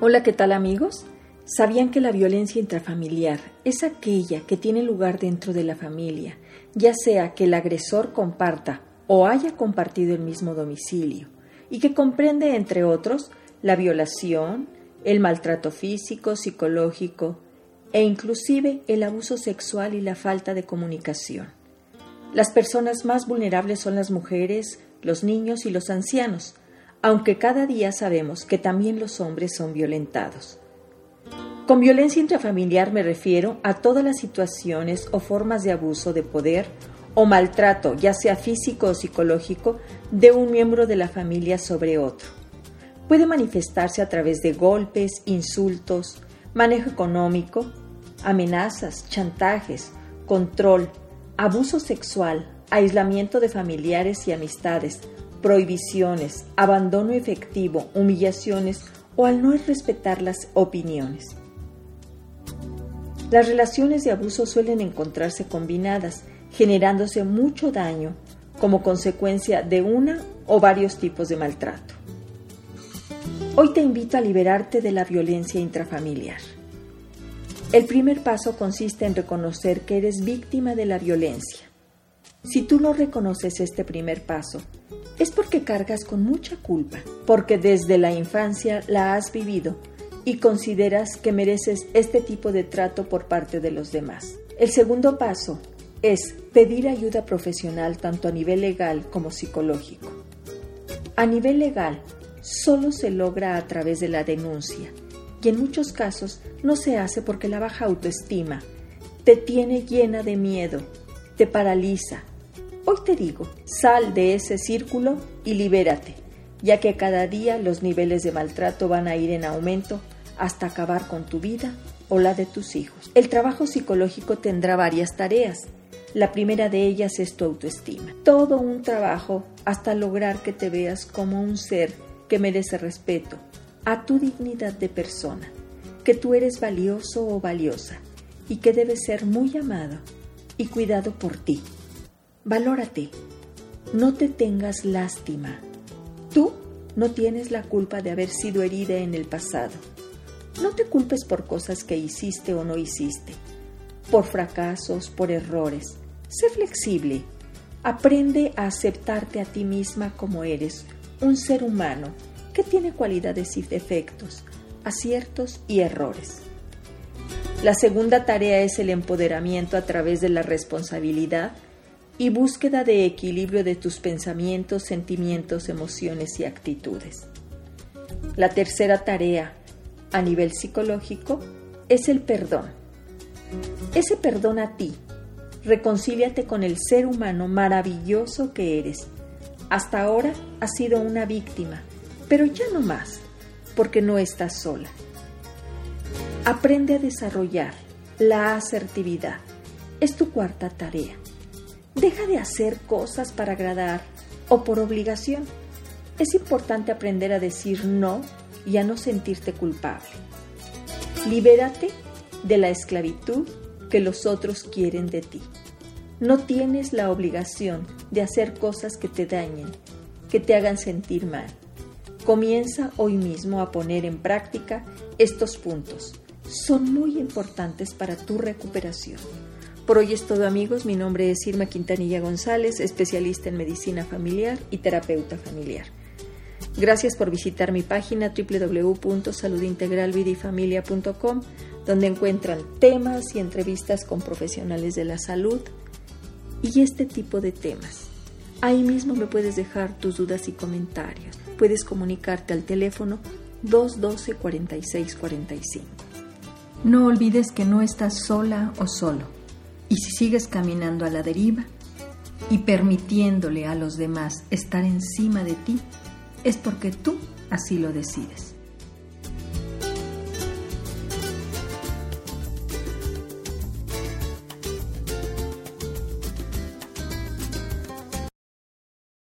Hola, ¿qué tal amigos? ¿Sabían que la violencia intrafamiliar es aquella que tiene lugar dentro de la familia, ya sea que el agresor comparta o haya compartido el mismo domicilio, y que comprende, entre otros, la violación, el maltrato físico, psicológico e inclusive el abuso sexual y la falta de comunicación? Las personas más vulnerables son las mujeres, los niños y los ancianos, aunque cada día sabemos que también los hombres son violentados. Con violencia intrafamiliar me refiero a todas las situaciones o formas de abuso de poder o maltrato, ya sea físico o psicológico, de un miembro de la familia sobre otro. Puede manifestarse a través de golpes, insultos, manejo económico, amenazas, chantajes, control, abuso sexual, aislamiento de familiares y amistades, prohibiciones, abandono efectivo, humillaciones o al no respetar las opiniones. Las relaciones de abuso suelen encontrarse combinadas, generándose mucho daño como consecuencia de una o varios tipos de maltrato. Hoy te invito a liberarte de la violencia intrafamiliar. El primer paso consiste en reconocer que eres víctima de la violencia. Si tú no reconoces este primer paso, es porque cargas con mucha culpa, porque desde la infancia la has vivido y consideras que mereces este tipo de trato por parte de los demás. El segundo paso es pedir ayuda profesional tanto a nivel legal como psicológico. A nivel legal, solo se logra a través de la denuncia y en muchos casos no se hace porque la baja autoestima te tiene llena de miedo, te paraliza. Hoy te digo, sal de ese círculo y libérate ya que cada día los niveles de maltrato van a ir en aumento hasta acabar con tu vida o la de tus hijos. El trabajo psicológico tendrá varias tareas. La primera de ellas es tu autoestima. Todo un trabajo hasta lograr que te veas como un ser que merece respeto, a tu dignidad de persona, que tú eres valioso o valiosa y que debes ser muy amado y cuidado por ti. Valórate, no te tengas lástima Tú no tienes la culpa de haber sido herida en el pasado. No te culpes por cosas que hiciste o no hiciste, por fracasos, por errores. Sé flexible. Aprende a aceptarte a ti misma como eres, un ser humano que tiene cualidades y defectos, aciertos y errores. La segunda tarea es el empoderamiento a través de la responsabilidad y búsqueda de equilibrio de tus pensamientos, sentimientos, emociones y actitudes. La tercera tarea a nivel psicológico es el perdón. Ese perdón a ti. Reconcíliate con el ser humano maravilloso que eres. Hasta ahora has sido una víctima, pero ya no más, porque no estás sola. Aprende a desarrollar la asertividad. Es tu cuarta tarea. Deja de hacer cosas para agradar o por obligación. Es importante aprender a decir no y a no sentirte culpable. Libérate de la esclavitud que los otros quieren de ti. No tienes la obligación de hacer cosas que te dañen, que te hagan sentir mal. Comienza hoy mismo a poner en práctica estos puntos. Son muy importantes para tu recuperación. Por hoy es todo amigos, mi nombre es Irma Quintanilla González, especialista en medicina familiar y terapeuta familiar. Gracias por visitar mi página www.saludintegralvidifamilia.com, donde encuentran temas y entrevistas con profesionales de la salud y este tipo de temas. Ahí mismo me puedes dejar tus dudas y comentarios. Puedes comunicarte al teléfono 212 4645. No olvides que no estás sola o solo y si sigues caminando a la deriva y permitiéndole a los demás estar encima de ti, es porque tú así lo decides.